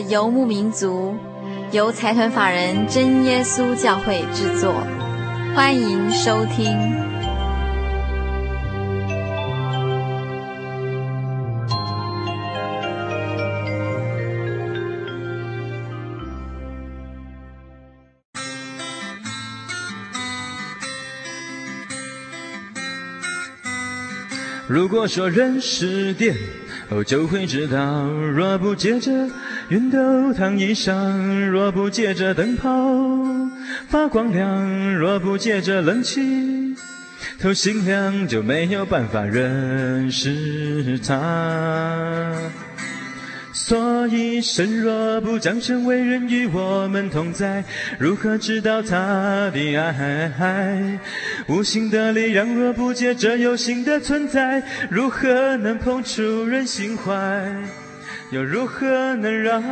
游牧民族，由财团法人真耶稣教会制作，欢迎收听。如果说人是电。哦，就会知道，若不接着熨斗烫衣裳，若不借着灯泡发光亮，若不借着冷气透心凉，就没有办法认识他。所以，神若不降生为人与我们同在，如何知道他的爱？无形的力量若不借着有形的存在，如何能碰触人心怀？又如何能让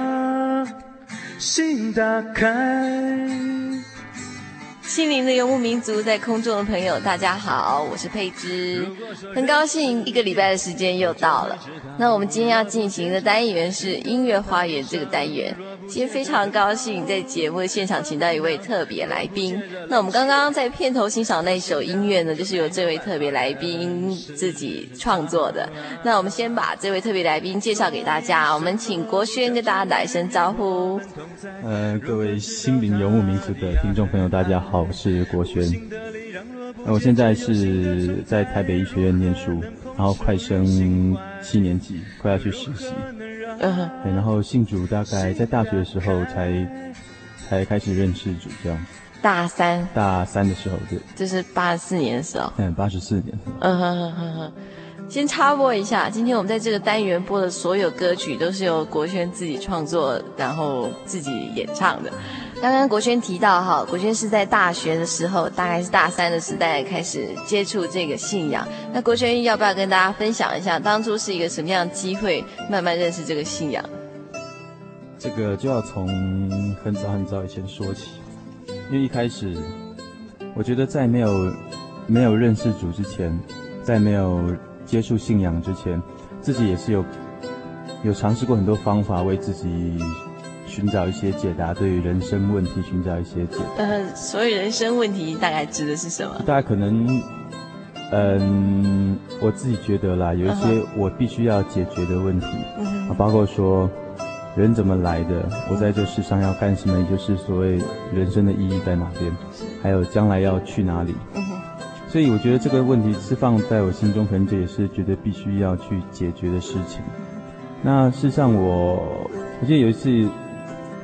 心打开？心灵的游牧民族，在空中的朋友，大家好，我是佩芝，很高兴一个礼拜的时间又到了。那我们今天要进行的单元是音乐花园这个单元。今天非常高兴在节目的现场请到一位特别来宾。那我们刚刚在片头欣赏那首音乐呢，就是由这位特别来宾自己创作的。那我们先把这位特别来宾介绍给大家。我们请国轩跟大家打一声招呼。呃，各位心灵游牧民族的听众朋友，大家好，我是国轩。那我现在是在台北医学院念书，然后快升七年级，快要去实习。嗯哼，对，然后信主大概在大学的时候才才开始认识主，这样。大三。大三的时候，对。就是八十四年的时候。嗯，八十四年。嗯哼哼哼哼。先插播一下，今天我们在这个单元播的所有歌曲都是由国轩自己创作，然后自己演唱的。刚刚国轩提到哈，国轩是在大学的时候，大概是大三的时代开始接触这个信仰。那国轩要不要跟大家分享一下，当初是一个什么样的机会，慢慢认识这个信仰？这个就要从很早很早以前说起，因为一开始，我觉得在没有没有认识主之前，在没有。接触信仰之前，自己也是有有尝试过很多方法，为自己寻找一些解答，对于人生问题寻找一些解答。呃，所以人生问题大概指的是什么？大概可能，嗯，我自己觉得啦，有一些我必须要解决的问题，啊、uh 包括说人怎么来的，我在这世上要干什么，也就是所谓人生的意义在哪边，还有将来要去哪里。Uh -huh. 所以我觉得这个问题是放在我心中，可能这也是觉得必须要去解决的事情。那事实上我，我我记得有一次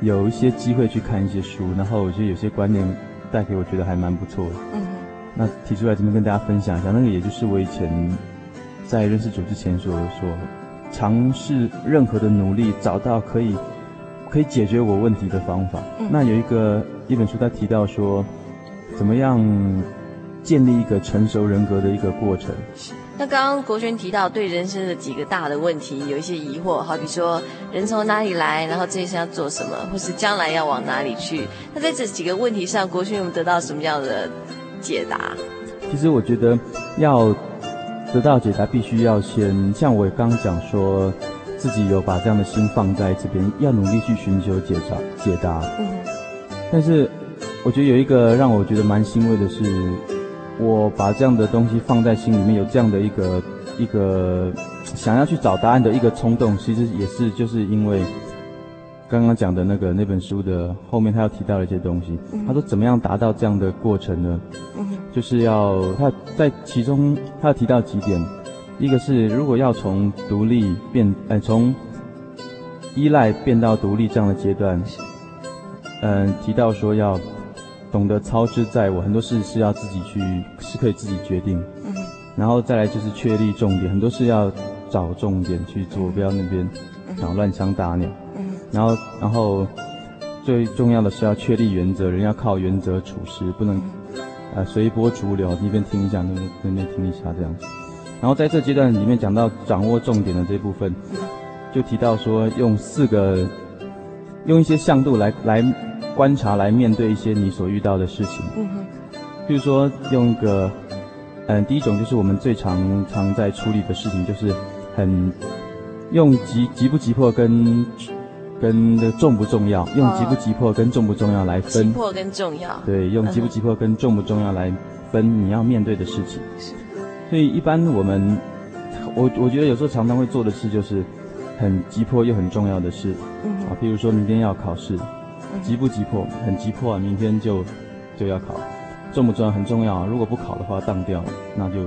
有一些机会去看一些书，然后我觉得有些观念带给我，觉得还蛮不错的。嗯。那提出来这边跟大家分享一下，那个也就是我以前在认识主之前所说，尝试任何的努力，找到可以可以解决我问题的方法。嗯。那有一个一本书，他提到说，怎么样？建立一个成熟人格的一个过程。那刚刚国轩提到对人生的几个大的问题有一些疑惑，好比说人从哪里来，然后这一生要做什么，或是将来要往哪里去。那在这几个问题上，国轩有没有得到什么样的解答？其实我觉得要得到解答，必须要先像我刚刚讲说，自己有把这样的心放在这边，要努力去寻求解答解答。嗯。但是我觉得有一个让我觉得蛮欣慰的是。我把这样的东西放在心里面，有这样的一个一个想要去找答案的一个冲动，其实也是就是因为刚刚讲的那个那本书的后面，他要提到的一些东西。嗯、他说怎么样达到这样的过程呢？嗯、就是要他在其中他要提到几点，一个是如果要从独立变，呃，从依赖变到独立这样的阶段，嗯、呃，提到说要懂得操之在我，很多事是要自己去，是可以自己决定。嗯、然后再来就是确立重点，很多事要找重点去做，不要那边然后乱枪打鸟。然后，然后最重要的是要确立原则，人要靠原则处事，不能呃随波逐流。一边听一下，那边那边听一下这样子。然后在这阶段里面讲到掌握重点的这部分，就提到说用四个，用一些向度来来观察，来面对一些你所遇到的事情。嗯哼。比如说用一个，嗯、呃，第一种就是我们最常常在处理的事情，就是很用急急不急迫跟。跟的重不重要，用急不急迫跟重不重要来分。急迫跟重要。对，用急不急迫跟重不重要来分你要面对的事情。是。所以一般我们，我我觉得有时候常常会做的事就是很急迫又很重要的事。嗯。啊，比如说明天要考试，急不急迫？很急迫啊，明天就就要考。重不重要？很重要啊，如果不考的话当掉，那就。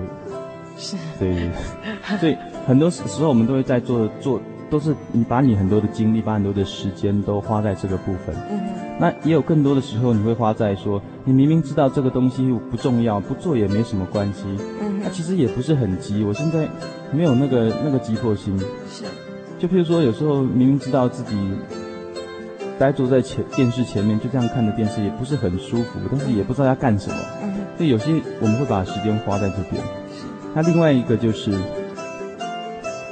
是。对对对。所以很多时候我们都会在做做。都是你把你很多的精力，把很多的时间都花在这个部分。嗯。那也有更多的时候，你会花在说，你明明知道这个东西不重要，不做也没什么关系。嗯。那其实也不是很急，我现在没有那个那个急迫心。是。就譬如说，有时候明明知道自己呆坐在前电视前面，就这样看着电视，也不是很舒服，但是也不知道要干什么。嗯哼。所以有些我们会把时间花在这边。是。那另外一个就是。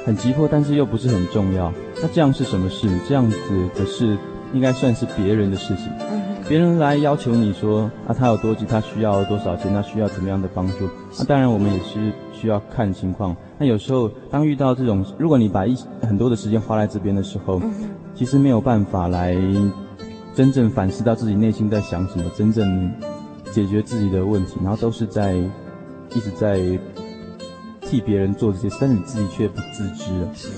很急迫，但是又不是很重要。那这样是什么事？这样子的事应该算是别人的事情。嗯别人来要求你说啊，他有多急，他需要多少钱，他需要怎么样的帮助？那当然，我们也是需要看情况。那有时候，当遇到这种，如果你把一很多的时间花在这边的时候，其实没有办法来真正反思到自己内心在想什么，真正解决自己的问题，然后都是在一直在。替别人做这些事，但是你自己却不自知。所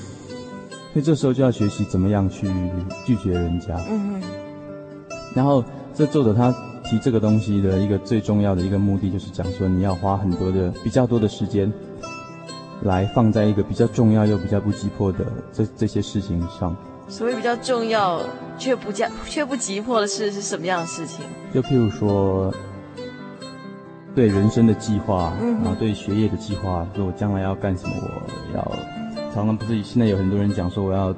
以这时候就要学习怎么样去拒绝人家。嗯哼。然后这作者他提这个东西的一个最重要的一个目的，就是讲说你要花很多的比较多的时间，来放在一个比较重要又比较不急迫的这这些事情上。所谓比较重要却不加却不急迫的事是什么样的事情？就譬如说。对人生的计划，然后对学业的计划，说我将来要干什么，我要常常不是现在有很多人讲说我要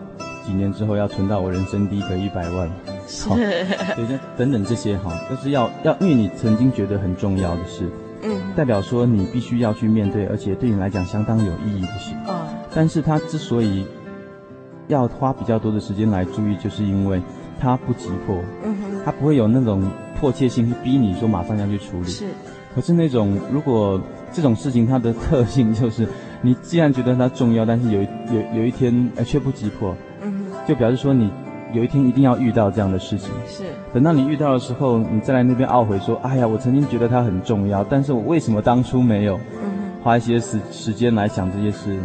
几年之后要存到我人生第一个一百万，好，对，等等这些哈，就是要要，因为你曾经觉得很重要的事，嗯，代表说你必须要去面对，而且对你来讲相当有意义的事，啊，但是它之所以要花比较多的时间来注意，就是因为它不急迫，嗯哼，他不会有那种迫切性去逼你说马上要去处理，是。可是那种，如果这种事情它的特性就是，你既然觉得它重要，但是有有有一天呃却不急迫，嗯，就表示说你有一天一定要遇到这样的事情。是。等到你遇到的时候，你再来那边懊悔说，哎呀，我曾经觉得它很重要，但是我为什么当初没有，花一些时时间来想这些事，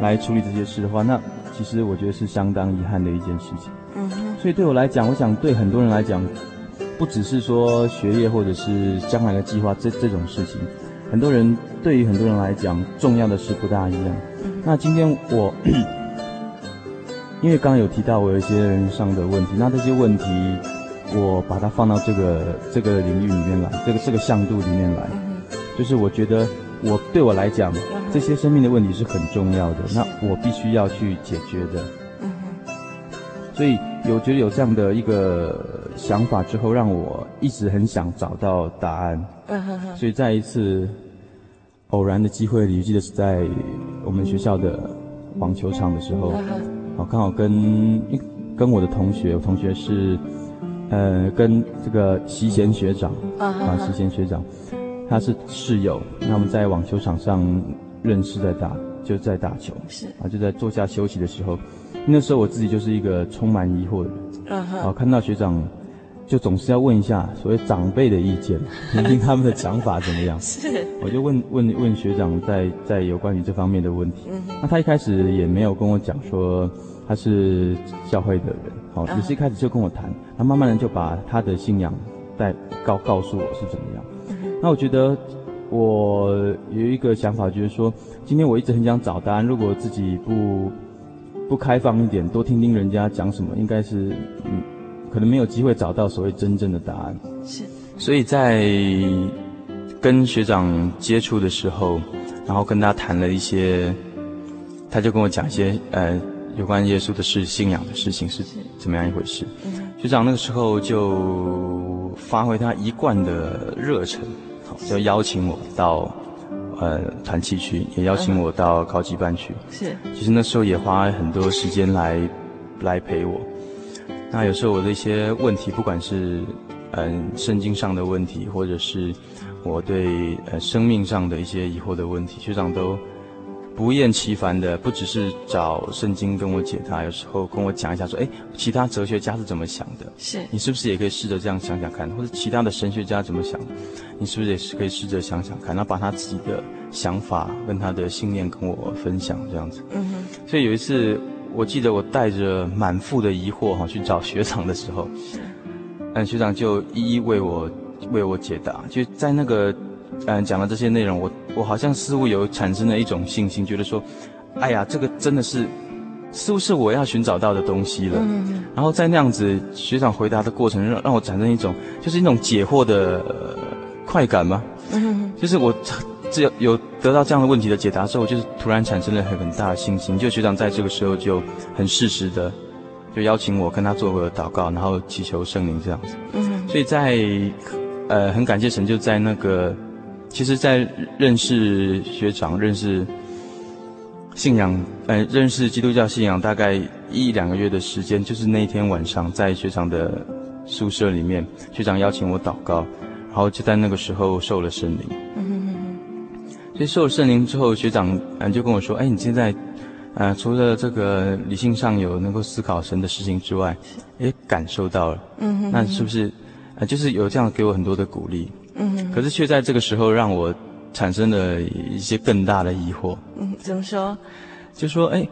来处理这些事的话，那其实我觉得是相当遗憾的一件事情。嗯哼。所以对我来讲，我想对很多人来讲。不只是说学业或者是将来的计划这这种事情，很多人对于很多人来讲，重要的是不大一样。那今天我，因为刚刚有提到我有一些人上的问题，那这些问题我把它放到这个这个领域里面来，这个这个向度里面来，就是我觉得我对我来讲，这些生命的问题是很重要的，那我必须要去解决的。所以有觉得有这样的一个想法之后，让我一直很想找到答案。所以在一次偶然的机会里，记得是在我们学校的网球场的时候，我刚好跟跟我的同学，我同学是呃跟这个席贤学长啊，习贤学长他是室友，那我们在网球场上认识，在打就在打球，是啊，就在坐下休息的时候。那时候我自己就是一个充满疑惑的人，啊哈，看到学长，就总是要问一下所谓长辈的意见，听听他们的想法怎么样。是，我就问问问学长在在有关于这方面的问题。嗯，那他一开始也没有跟我讲说他是教会的人，好，只是一开始就跟我谈，那慢慢的就把他的信仰带告告诉我是怎么样。那我觉得我有一个想法，就是说，今天我一直很想找答案，如果自己不不开放一点，多听听人家讲什么，应该是嗯，可能没有机会找到所谓真正的答案。是，所以在跟学长接触的时候，然后跟他谈了一些，他就跟我讲一些呃。有关耶稣的事、信仰的事情是怎么样一回事？学长那个时候就发挥他一贯的热忱，好，就邀请我到呃团契去，也邀请我到高级班去。是，其实那时候也花很多时间来来陪我。那有时候我的一些问题，不管是嗯、呃、圣经上的问题，或者是我对呃生命上的一些疑惑的问题，学长都。不厌其烦的，不只是找圣经跟我解答，有时候跟我讲一下，说，哎，其他哲学家是怎么想的？是你是不是也可以试着这样想想看？或者其他的神学家怎么想？你是不是也是可以试着想想看？然后把他自己的想法跟他的信念跟我分享，这样子。嗯哼。所以有一次，我记得我带着满腹的疑惑哈去找学长的时候，是，嗯，学长就一一为我为我解答，就在那个。嗯，讲了这些内容，我我好像似乎有产生了一种信心，觉得说，哎呀，这个真的是，似乎是我要寻找到的东西了。嗯嗯。然后在那样子学长回答的过程，让让我产生一种，就是一种解惑的、呃、快感吗？嗯嗯。就是我只有有得到这样的问题的解答之后，就是突然产生了很很大的信心。就学长在这个时候就很适时的，就邀请我跟他做个祷告，然后祈求圣灵这样子。嗯。所以在呃，很感谢神，就在那个。其实，在认识学长、认识信仰、呃，认识基督教信仰大概一两个月的时间，就是那一天晚上，在学长的宿舍里面，学长邀请我祷告，然后就在那个时候受了圣灵。嗯哼。所以受了圣灵之后，学长嗯就跟我说：“哎，你现在，呃，除了这个理性上有能够思考神的事情之外，也感受到了。嗯哼。那是不是，呃，就是有这样给我很多的鼓励？”嗯，可是却在这个时候让我产生了一些更大的疑惑。嗯，怎么说？就说，哎，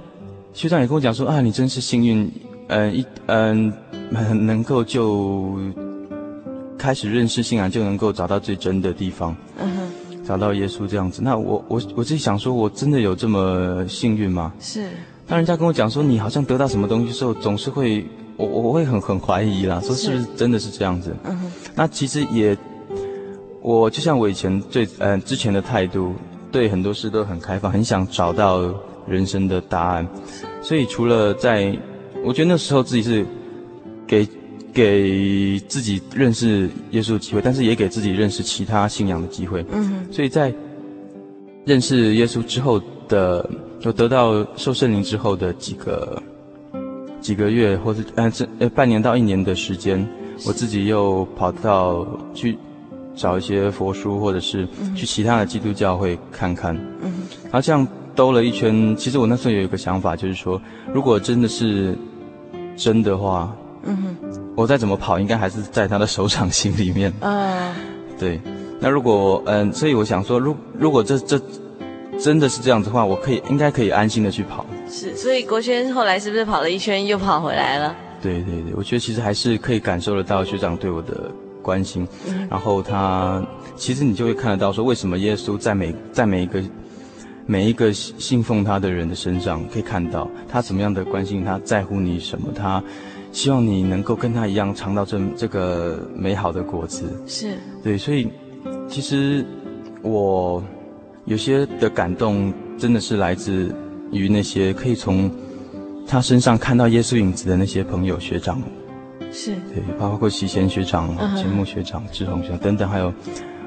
学长也跟我讲说啊，你真是幸运，嗯，一嗯，很能够就开始认识信仰，就能够找到最真的地方，嗯哼，找到耶稣这样子。那我我我自己想说，我真的有这么幸运吗？是。当人家跟我讲说你好像得到什么东西的时候，总是会我我会很很怀疑啦，说是不是真的是这样子？嗯哼。那其实也。我就像我以前最呃之前的态度，对很多事都很开放，很想找到人生的答案。所以除了在，我觉得那时候自己是给给自己认识耶稣的机会，但是也给自己认识其他信仰的机会。嗯哼。所以在认识耶稣之后的，有得到受圣灵之后的几个几个月，或是呃这呃半年到一年的时间，我自己又跑到去。找一些佛书，或者是去其他的基督教会看看。嗯，然后这样兜了一圈，其实我那时候有一个想法，就是说，如果真的是真的话，嗯哼，我再怎么跑，应该还是在他的手掌心里面。啊，对。那如果嗯，所以我想说，如如果这这真的是这样子的话，我可以应该可以安心的去跑。是，所以国轩后来是不是跑了一圈又跑回来了？对对对，我觉得其实还是可以感受得到学长对我的。关心，然后他其实你就会看得到，说为什么耶稣在每在每一个每一个信奉他的人的身上，可以看到他怎么样的关心，他在乎你什么，他希望你能够跟他一样尝到这这个美好的果子。是对，所以其实我有些的感动，真的是来自于那些可以从他身上看到耶稣影子的那些朋友学长。是对，包括齐贤学长、钱木学长、志宏学长等等，还有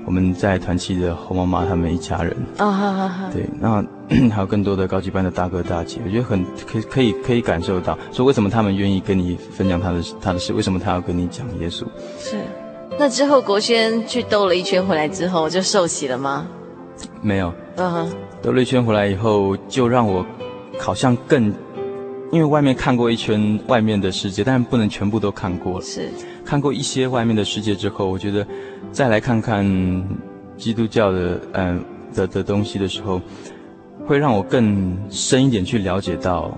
我们在团契的侯妈妈他们一家人啊，好好好，对，那 还有更多的高级班的大哥大姐，我觉得很可以可以可以感受到，说为什么他们愿意跟你分享他的他的事，为什么他要跟你讲耶稣？是，那之后国轩去兜了一圈回来之后就受洗了吗？没有，嗯哼，兜了一圈回来以后，就让我好像更。因为外面看过一圈外面的世界，但是不能全部都看过了。是，看过一些外面的世界之后，我觉得再来看看基督教的嗯的的东西的时候，会让我更深一点去了解到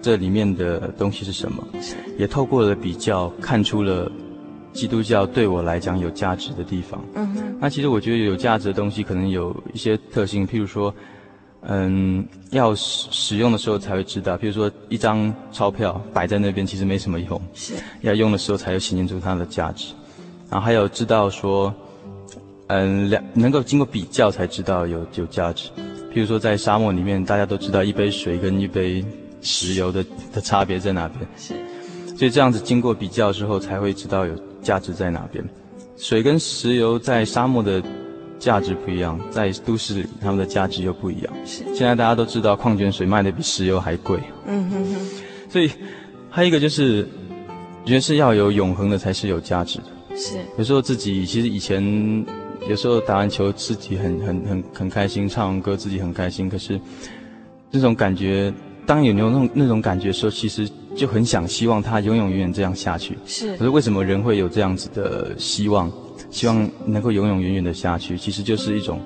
这里面的东西是什么，也透过了比较看出了基督教对我来讲有价值的地方。嗯哼，那其实我觉得有价值的东西可能有一些特性，譬如说，嗯，要使使用的时候才会知道，比如说一张钞票摆在那边其实没什么用，是要用的时候才会显现出它的价值。然后还有知道说，嗯，两能够经过比较才知道有有价值。譬如说在沙漠里面，大家都知道一杯水跟一杯石油的的差别在哪边，是，所以这样子经过比较之后才会知道有价值在哪边。水跟石油在沙漠的价值不一样，在都市里他们的价值又不一样。是，现在大家都知道矿泉水卖的比石油还贵。嗯哼哼。所以还有一个就是，觉得是要有永恒的才是有价值的。是，有时候自己其实以前有时候打完球自己很很很很开心，唱完歌自己很开心。可是那种感觉，当有那种那种感觉的时候，其实就很想希望它永永远远这样下去。是，可是为什么人会有这样子的希望？希望能够永永远远的下去，其实就是一种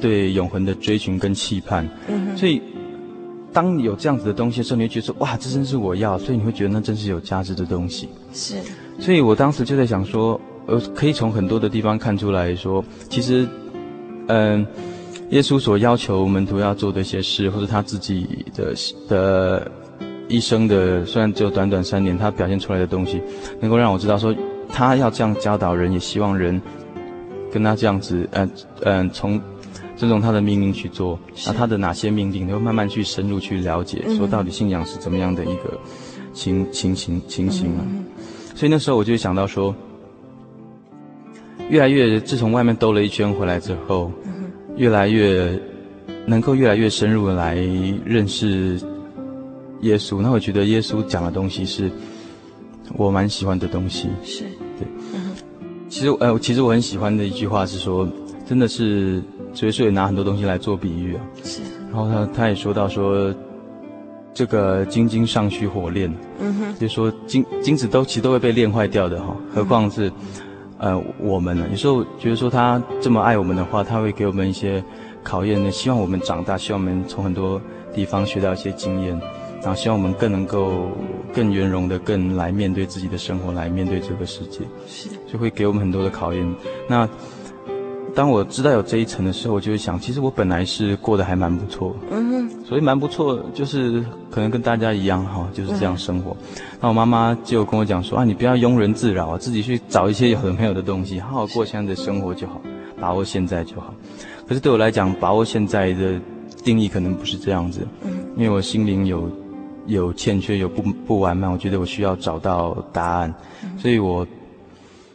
对永恒的追寻跟期盼。所以当有这样子的东西的时候，你会觉得说哇，这真是我要，所以你会觉得那真是有价值的东西。是。所以我当时就在想说，呃，可以从很多的地方看出来说，其实，嗯、呃，耶稣所要求门徒要做的一些事，或者他自己的的一生的，虽然只有短短三年，他表现出来的东西，能够让我知道说，他要这样教导人，也希望人跟他这样子，嗯、呃、嗯，从尊重他的命令去做，那他的哪些命令，你会慢慢去深入去了解，说到底信仰是怎么样的一个情情形情形啊。嗯所以那时候我就想到说，越来越自从外面兜了一圈回来之后，越来越能够越来越深入的来认识耶稣。那我觉得耶稣讲的东西是我蛮喜欢的东西。其实呃，其实我很喜欢的一句话是说，真的是耶稣也拿很多东西来做比喻啊。是。然后他他也说到说。这个金金尚需火炼，嗯哼，就是说金金子都其实都会被炼坏掉的哈，何况是，呃，我们呢？有时候觉得说他这么爱我们的话，他会给我们一些考验呢，希望我们长大，希望我们从很多地方学到一些经验，然后希望我们更能够更圆融的更来面对自己的生活，来面对这个世界，是，就会给我们很多的考验。那。当我知道有这一层的时候，我就会想，其实我本来是过得还蛮不错，嗯哼，所以蛮不错，就是可能跟大家一样哈，就是这样生活。嗯、那我妈妈就跟我讲说啊，你不要庸人自扰啊，自己去找一些有的没有的东西，好好过现在的生活就好，把握现在就好。可是对我来讲，把握现在的定义可能不是这样子，嗯，因为我心灵有有欠缺，有不不完满，我觉得我需要找到答案，嗯、所以我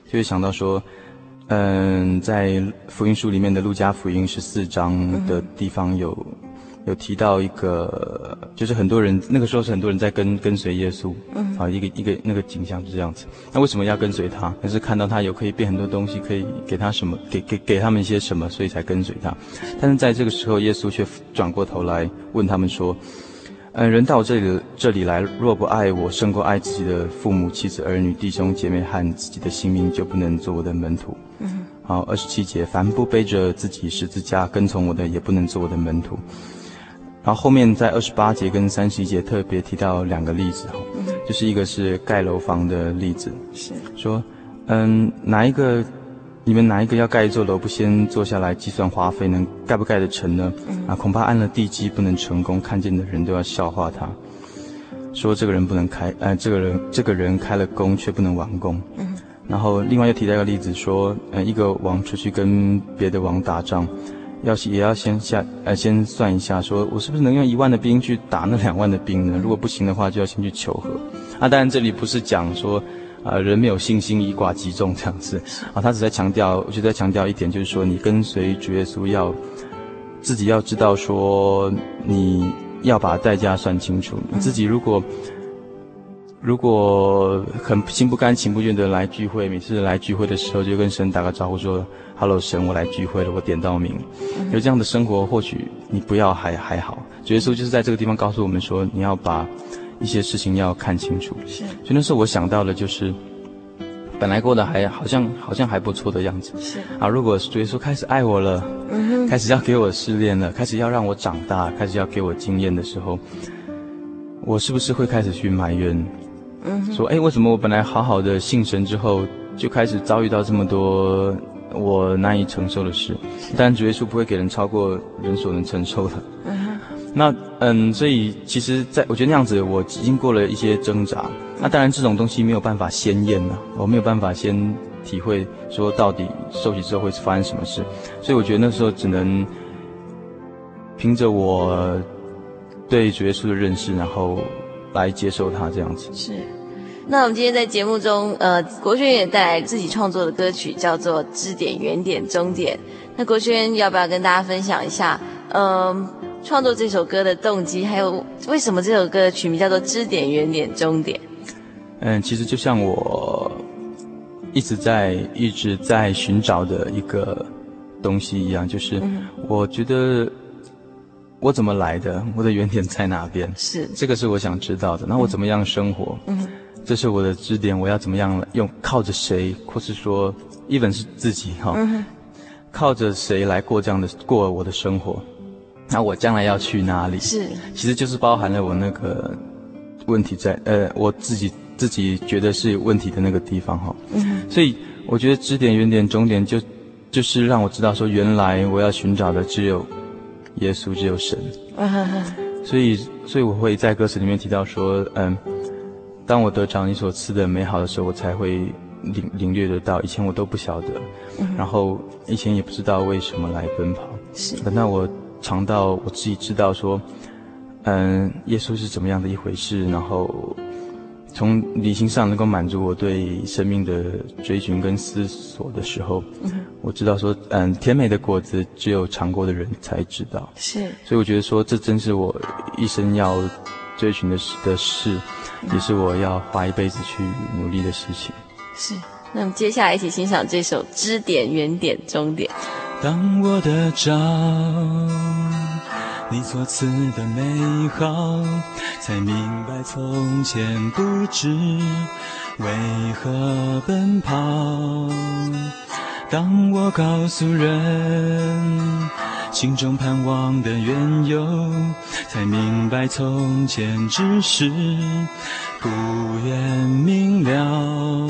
就会想到说。嗯，在福音书里面的路加福音十四章的地方有，有提到一个，就是很多人那个时候是很多人在跟跟随耶稣，嗯，啊，一个一个那个景象是这样子。那为什么要跟随他？那是看到他有可以变很多东西，可以给他什么，给给给他们一些什么，所以才跟随他。但是在这个时候，耶稣却转过头来问他们说。嗯，人到这里这里来，若不爱我胜过爱自己的父母、妻子、儿女、弟兄姐妹和自己的性命，就不能做我的门徒。嗯，好，二十七节，凡不背着自己十字架跟从我的，也不能做我的门徒。然后后面在二十八节跟三十一节特别提到两个例子哈，就是一个是盖楼房的例子，是说，嗯，哪一个？你们哪一个要盖一座楼，不先坐下来计算花费，能盖不盖得成呢？嗯、啊，恐怕按了地基不能成功，看见的人都要笑话他，说这个人不能开，呃，这个人这个人开了工却不能完工。嗯，然后另外又提到一个例子，说，呃，一个王出去跟别的王打仗，要也要先下，呃，先算一下，说我是不是能用一万的兵去打那两万的兵呢？如果不行的话，就要先去求和。啊，当然这里不是讲说。啊，人没有信心，以寡击众这样子啊，他只在强调，我就在强调一点，就是说，你跟随主耶稣要自己要知道说，你要把代价算清楚。你自己如果如果很心不甘情不愿的来聚会，每次来聚会的时候就跟神打个招呼说：“Hello，神，我来聚会了，我点到名。”有这样的生活，或许你不要还还好。主耶稣就是在这个地方告诉我们说，你要把。一些事情要看清楚，是。所以那时候我想到的就是，本来过得还好像好像还不错的样子，是。啊，如果主耶稣开始爱我了，嗯，开始要给我试炼了，开始要让我长大，开始要给我经验的时候，我是不是会开始去埋怨？嗯，说哎，为什么我本来好好的信神之后，就开始遭遇到这么多我难以承受的事？但主耶稣不会给人超过人所能承受的。嗯，那嗯，所以其实在我觉得那样子，我经过了一些挣扎。那当然这种东西没有办法先验了，我没有办法先体会说到底受洗之后会发生什么事。所以我觉得那时候只能凭着我对主耶稣的认识，然后。来接受他这样子是，那我们今天在节目中，呃，国轩也带来自己创作的歌曲，叫做《支点原点终点》。那国轩要不要跟大家分享一下，嗯、创作这首歌的动机，还有为什么这首歌的曲名叫做《支点原点终点》？嗯，其实就像我一直在一直在寻找的一个东西一样，就是我觉得。我怎么来的？我的原点在哪边？是这个是我想知道的。那我怎么样生活？嗯，这是我的支点。我要怎么样用？靠着谁？或是说，even 是自己哈？嗯，靠着谁来过这样的过我的生活？那我将来要去哪里？是，其实就是包含了我那个问题在呃，我自己自己觉得是有问题的那个地方哈。嗯，所以我觉得支点、原点、终点就就是让我知道说，原来我要寻找的只有。耶稣只有神，所以，所以我会在歌词里面提到说，嗯，当我得着你所赐的美好的时候，我才会领领略得到。以前我都不晓得，然后以前也不知道为什么来奔跑。是，等到我尝到我自己知道说，嗯，耶稣是怎么样的一回事，然后。从理性上能够满足我对生命的追寻跟思索的时候，嗯、我知道说，嗯，甜美的果子只有尝过的人才知道。是，所以我觉得说，这真是我一生要追寻的事的事，嗯，也是我要花一辈子去努力的事情。是，那我们接下来一起欣赏这首《支点原点终点》。当我的找你所赐的美好，才明白从前不知为何奔跑。当我告诉人心中盼望的缘由，才明白从前只是不愿明了。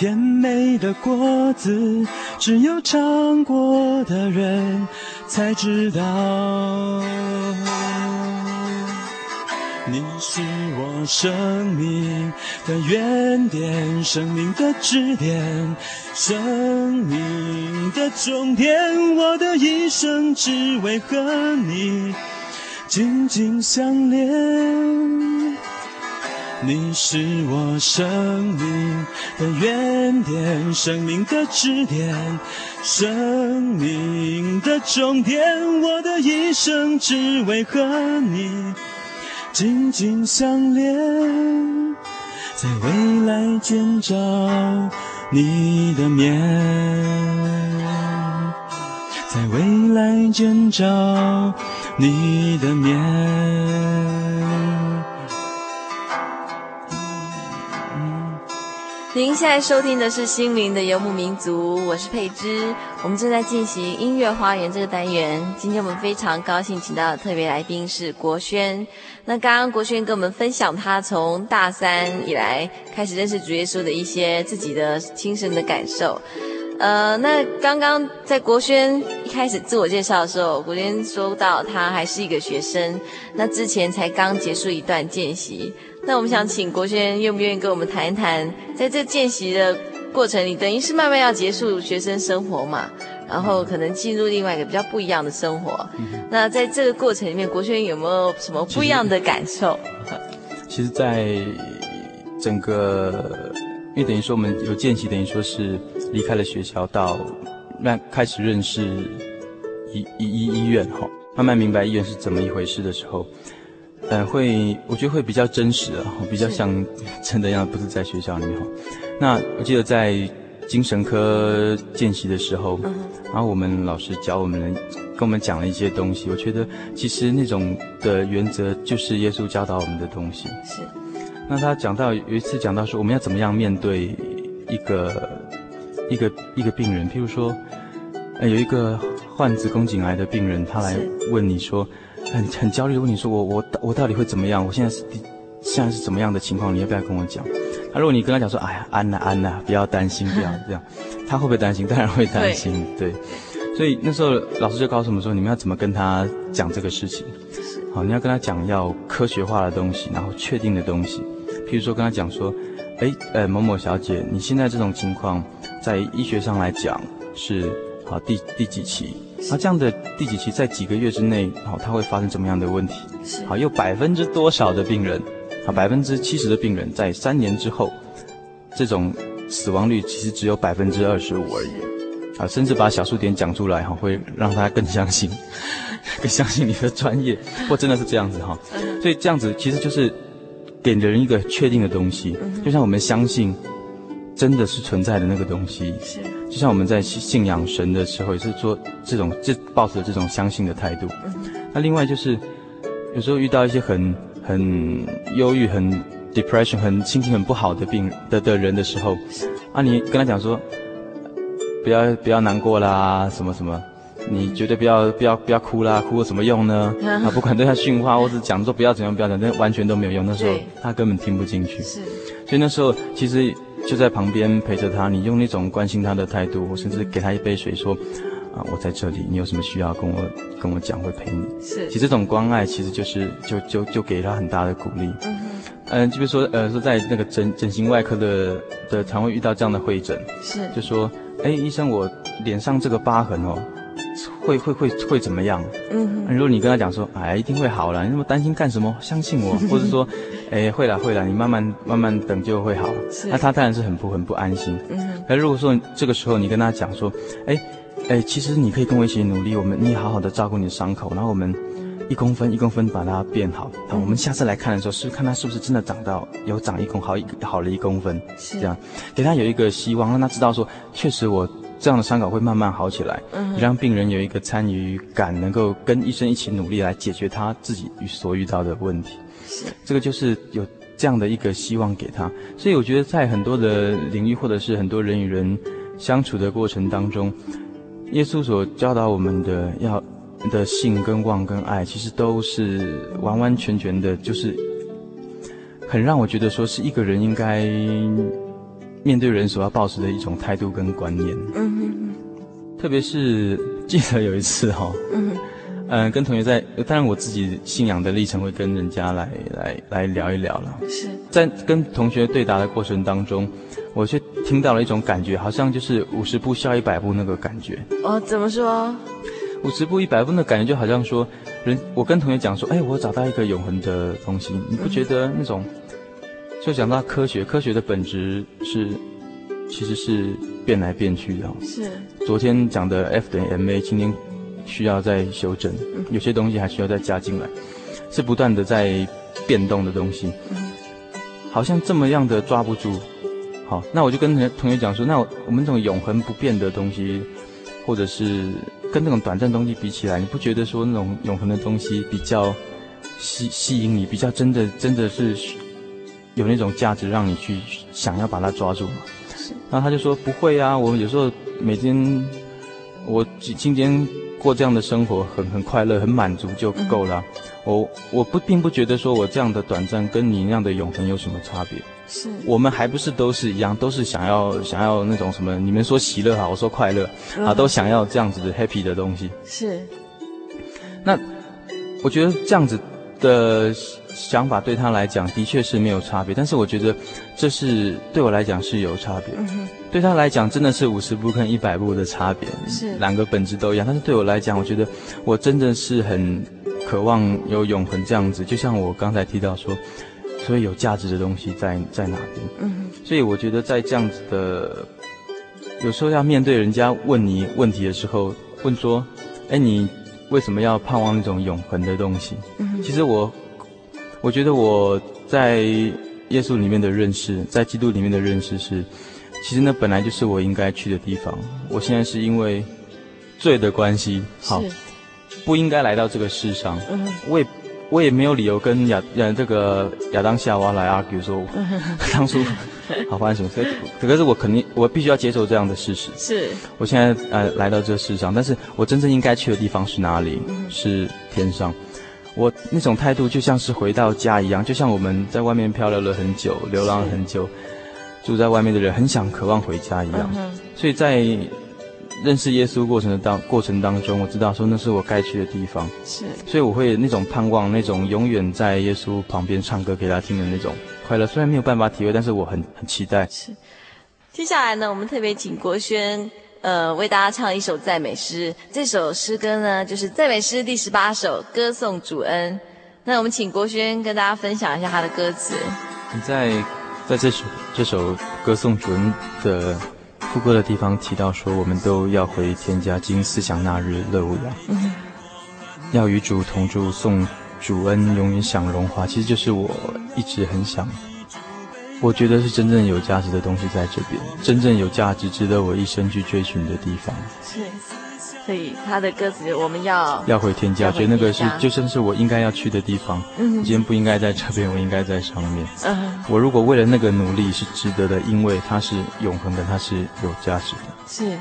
甜美的果子，只有尝过的人才知道。你是我生命的原点，生命的支点，生命的终点。我的一生只为和你紧紧相连。你是我生命的原点，生命的支点，生命的终点。我的一生只为和你紧紧相连，在未来见着你的面，在未来见着你的面。您现在收听的是《心灵的游牧民族》，我是佩芝。我们正在进行音乐花园这个单元。今天我们非常高兴请到的特别来宾是国轩。那刚刚国轩跟我们分享他从大三以来开始认识主耶稣的一些自己的亲身的感受。呃，那刚刚在国轩一开始自我介绍的时候，国轩说到他还是一个学生，那之前才刚结束一段见习。那我们想请国轩愿不愿意跟我们谈一谈，在这见习的过程里，等于是慢慢要结束学生生活嘛，然后可能进入另外一个比较不一样的生活。嗯、那在这个过程里面，国轩有没有什么不一样的感受？其实，在整个，因为等于说我们有见习，等于说是离开了学校，到慢开始认识医医医医院哈，慢慢明白医院是怎么一回事的时候。嗯，会，我觉得会比较真实啊，比较像真的样，不是在学校里面哈。那我记得在精神科见习的时候，嗯，然后我们老师教我们，跟我们讲了一些东西。我觉得其实那种的原则就是耶稣教导我们的东西。是。那他讲到有一次讲到说，我们要怎么样面对一个一个一个病人，譬如说，呃，有一个患子宫颈癌的病人，他来问你说。很很焦虑的问你说我我我到底会怎么样？我现在是现在是怎么样的情况？你要不要跟我讲？那、啊、如果你跟他讲说，哎呀，安呐安呐，不要担心，不要这样，他会不会担心？当然会担心，对。对所以那时候老师就告诉我们说，你们要怎么跟他讲这个事情？好，你要跟他讲要科学化的东西，然后确定的东西。譬如说跟他讲说，哎，呃，某某小姐，你现在这种情况，在医学上来讲是好第第几期？那这样的第几期，在几个月之内，好，它会发生怎么样的问题？好，有百分之多少的病人，啊，百分之七十的病人在三年之后，这种死亡率其实只有百分之二十五而已。啊，甚至把小数点讲出来哈，会让他更相信，更相信你的专业。或真的是这样子哈，所以这样子其实就是给人一个确定的东西，就像我们相信真的是存在的那个东西。是，就像我们在信仰神的时候，也是做这种这抱着这种相信的态度。那另外就是有时候遇到一些很很忧郁、很 depression、很心情很不好的病的的人的时候，啊，你跟他讲说。不要不要难过啦，什么什么，你绝对不要不要不要哭啦，哭有什么用呢？啊，不管对他训话或者讲说不要怎样不要怎样，那完全都没有用。那时候他根本听不进去，是。所以那时候其实就在旁边陪着他，你用那种关心他的态度，甚至给他一杯水，说啊，我在这里，你有什么需要跟我跟我讲，会陪你。是。其实这种关爱其实就是就就就给他很大的鼓励。嗯嗯，就比如说呃说在那个整整形外科的的常会遇到这样的会诊，是，就说。哎，医生，我脸上这个疤痕哦，会会会会怎么样？嗯，如果你跟他讲说，哎，一定会好了，你那么担心干什么？相信我，或者说，哎，会了会了，你慢慢慢慢等就会好。是，那他当然是很不很不安心。嗯，那如果说这个时候你跟他讲说，哎，哎，其实你可以跟我一起努力，我们你好好的照顾你的伤口，然后我们。一公分一公分把它变好，好，我们下次来看的时候，是看它是不是真的长到有长一公好一好了一公分，是这样，给他有一个希望，让他知道说，确实我这样的伤口会慢慢好起来，嗯，让病人有一个参与感，能够跟医生一起努力来解决他自己所遇到的问题，是。这个就是有这样的一个希望给他，所以我觉得在很多的领域或者是很多人与人相处的过程当中，耶稣所教导我们的要。的信跟望跟爱，其实都是完完全全的，就是很让我觉得说是一个人应该面对人所要抱持的一种态度跟观念。嗯。特别是记得有一次哈，嗯嗯，跟同学在，当然我自己信仰的历程会跟人家来来来聊一聊了。是。在跟同学对答的过程当中，我却听到了一种感觉，好像就是五十步笑一百步那个感觉。哦，怎么说？五十步一百步的感觉，就好像说，人我跟同学讲说，哎，我找到一个永恒的东西，你不觉得那种？就讲到科学，科学的本质是，其实是变来变去的。是。昨天讲的 F 等于 ma，今天需要再修正，有些东西还需要再加进来，是不断的在变动的东西。好像这么样的抓不住。好，那我就跟同学同学讲说，那我们这种永恒不变的东西，或者是。跟那种短暂东西比起来，你不觉得说那种永恒的东西比较吸吸引你，比较真的真的是有那种价值让你去想要把它抓住嘛？是。然后他就说不会啊，我有时候每天我今天过这样的生活很很快乐，很满足就够了。嗯。我我不并不觉得说我这样的短暂跟你那样的永恒有什么差别。是我们还不是都是一样，都是想要想要那种什么？你们说喜乐哈，我说快乐啊，都想要这样子的 happy 的东西。是。那我觉得这样子的想法对他来讲的确是没有差别，但是我觉得这是对我来讲是有差别。嗯。对他来讲真的是五十步跟一百步的差别，是两个本质都一样。但是对我来讲，我觉得我真的是很渴望有永恒这样子，就像我刚才提到说。所以有价值的东西在在哪边？嗯，所以我觉得在这样子的，有时候要面对人家问你问题的时候，问说：“哎，你为什么要盼望那种永恒的东西？”嗯，其实我，我觉得我在耶稣里面的认识，在基督里面的认识是，其实那本来就是我应该去的地方。我现在是因为罪的关系，好，不应该来到这个世上。嗯，我也。我也没有理由跟亚呃这个亚当夏娃来 argue 说，当初 好发生什么事，可是我肯定我必须要接受这样的事实。是，我现在呃来到这个世上，但是我真正应该去的地方是哪里？是天上。我那种态度就像是回到家一样，就像我们在外面漂流了很久，流浪了很久，住在外面的人很想渴望回家一样。嗯、所以在认识耶稣过程的当过程当中，我知道说那是我该去的地方。是，所以我会那种盼望，那种永远在耶稣旁边唱歌给他听的那种快乐。虽然没有办法体会，但是我很很期待。是。接下来呢，我们特别请国轩。呃，为大家唱一首赞美诗。这首诗歌呢，就是赞美诗第十八首《歌颂主恩》。那我们请国轩跟大家分享一下他的歌词。你在在这首这首歌颂主恩的副歌的地方提到说，我们都要回天家，今思想那日乐无涯。嗯，要与主同住，颂主恩，永远享荣华。其实就是我一直很想。我觉得是真正有价值的东西在这边，真正有价值、值得我一生去追寻的地方。是，所以他的歌词我们要要回天家，觉得那个是就像是我应该要去的地方。嗯，今天不应该在这边，我应该在上面。嗯，我如果为了那个努力是值得的，因为它是永恒的，它是有价值的。是，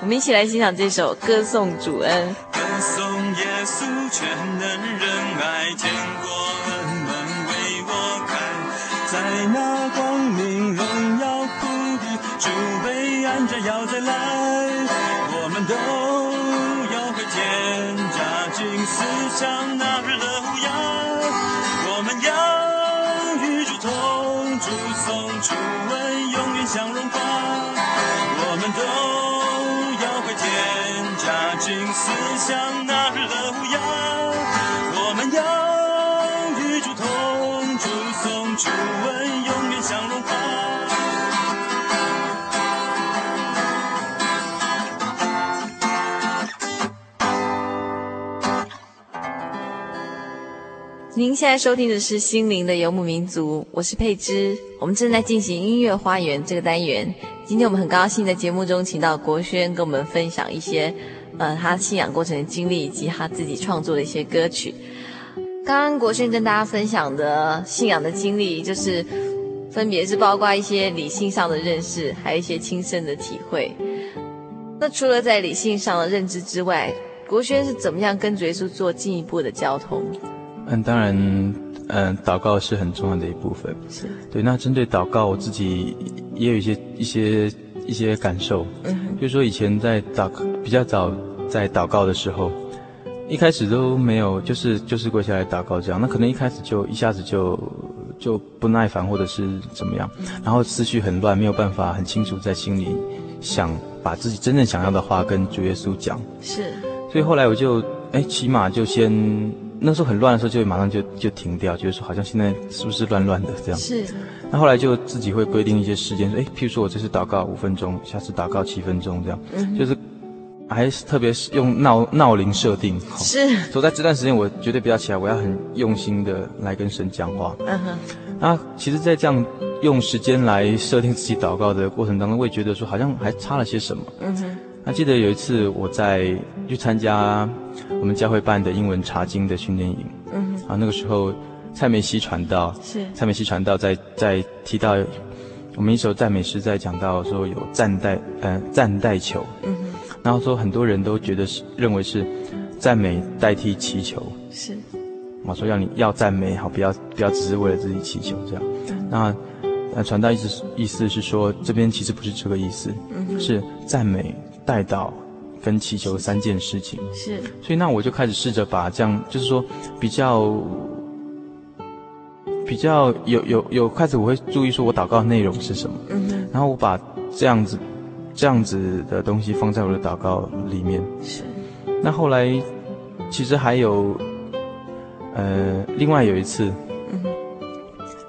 我们一起来欣赏这首歌颂主恩。歌颂耶稣全能仁爱天国恩门为我开，在那光明荣耀谷地，主被按着要再来，我们都要回天，扎进思想那日的乌鸦，我们要与主同，主颂主恩，永远享荣光。您现在收听的是《心灵的游牧民族》，我是佩芝。我们正在进行音乐花园这个单元。今天我们很高兴在节目中请到国轩，跟我们分享一些，呃，他信仰过程的经历以及他自己创作的一些歌曲。刚刚国轩跟大家分享的信仰的经历，就是分别是包括一些理性上的认识，还有一些亲身的体会。那除了在理性上的认知之外，国轩是怎么样跟耶稣做进一步的交通？嗯，当然，嗯，祷告是很重要的一部分。是对。那针对祷告，我自己也有一些一些一些感受。嗯，就是说以前在祷比较早在祷告的时候，一开始都没有，就是就是跪下来祷告这样。那可能一开始就一下子就就不耐烦，或者是怎么样，然后思绪很乱，没有办法很清楚在心里想把自己真正想要的话跟主耶稣讲。是。所以后来我就哎，起码就先。那时候很乱的时候，就马上就就停掉，就是说好像现在是不是乱乱的这样？是。那后来就自己会规定一些时间，说，哎，譬如说我这次祷告五分钟，下次祷告七分钟这样，嗯，就是还是特别是用闹闹铃设定。是。所以在这段时间，我绝对不要起来，我要很用心的来跟神讲话。嗯哼。那其实，在这样用时间来设定自己祷告的过程当中，我也觉得说好像还差了些什么。嗯哼。那记得有一次我在去参加。我们教会办的英文查经的训练营，嗯，啊，那个时候蔡美熙传道，是。蔡美熙传道在在提到我们一首赞美诗，在讲到说有赞代，呃，赞代求，嗯，然后说很多人都觉得是认为是赞美代替祈求，是，我说要你要赞美好，不要不要只是为了自己祈求这样，嗯、那那传道意思意思是说这边其实不是这个意思，嗯，是赞美代祷。跟祈求三件事情。是，所以那我就开始试着把这样，就是说比较比较有有有开始我会注意说我祷告的内容是什么，嗯，然后我把这样子这样子的东西放在我的祷告里面。是，那后来其实还有呃另外有一次，嗯，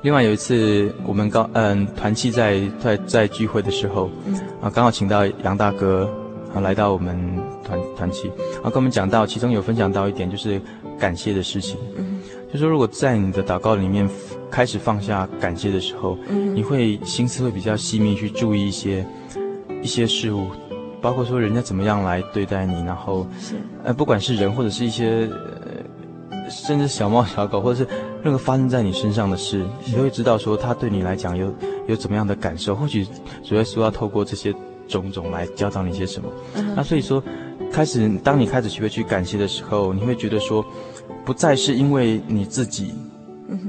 另外有一次我们刚嗯团契在在在聚会的时候，嗯。啊刚好请到杨大哥。啊，来到我们团团契，然后跟我们讲到，其中有分享到一点，就是感谢的事情。嗯，就说如果在你的祷告里面开始放下感谢的时候，嗯，你会心思会比较细密，去注意一些一些事物，包括说人家怎么样来对待你，然后是呃，不管是人或者是一些呃，甚至小猫小狗，或者是任何发生在你身上的事，你都会知道说他对你来讲有有怎么样的感受。或许主耶稣要透过这些。种种来教导你些什么？Uh -huh. 那所以说，开始当你开始学会去感谢的时候，你会觉得说，不再是因为你自己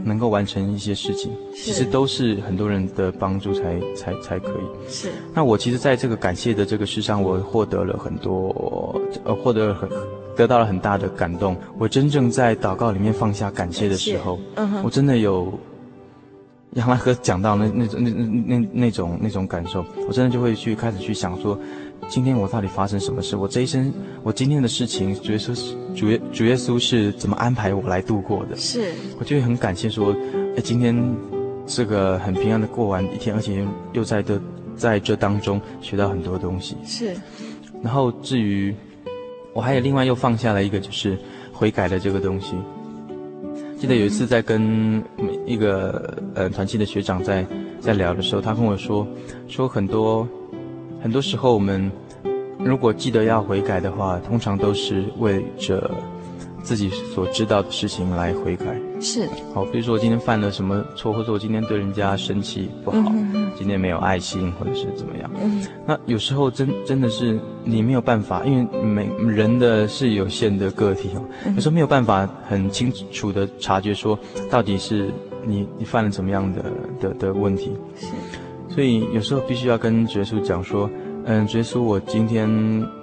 能够完成一些事情，其实都是很多人的帮助才才才可以。是。那我其实在这个感谢的这个事上，我获得了很多，呃，获得了很得到了很大的感动。我真正在祷告里面放下感谢的时候，嗯哼，我真的有。杨大哥讲到那那种那那那那种那种感受，我真的就会去开始去想说，今天我到底发生什么事？我这一生，我今天的事情，主耶稣主耶主耶稣是怎么安排我来度过的？是，我就会很感谢说，哎，今天这个很平安的过完一天，而且又在这在这当中学到很多东西。是，然后至于我还有另外又放下了一个就是悔改的这个东西。记得有一次在跟一个呃团契的学长在在聊的时候，他跟我说，说很多很多时候我们如果记得要悔改的话，通常都是为着。自己所知道的事情来悔改。是。好，比如说我今天犯了什么错，或者我今天对人家生气不好，今天没有爱心，或者是怎么样。嗯，那有时候真真的是你没有办法，因为每人的是有限的个体哦，有时候没有办法很清楚的察觉说到底是你你犯了什么样的的的问题。是，所以有时候必须要跟耶稣讲说，嗯，耶稣，我今天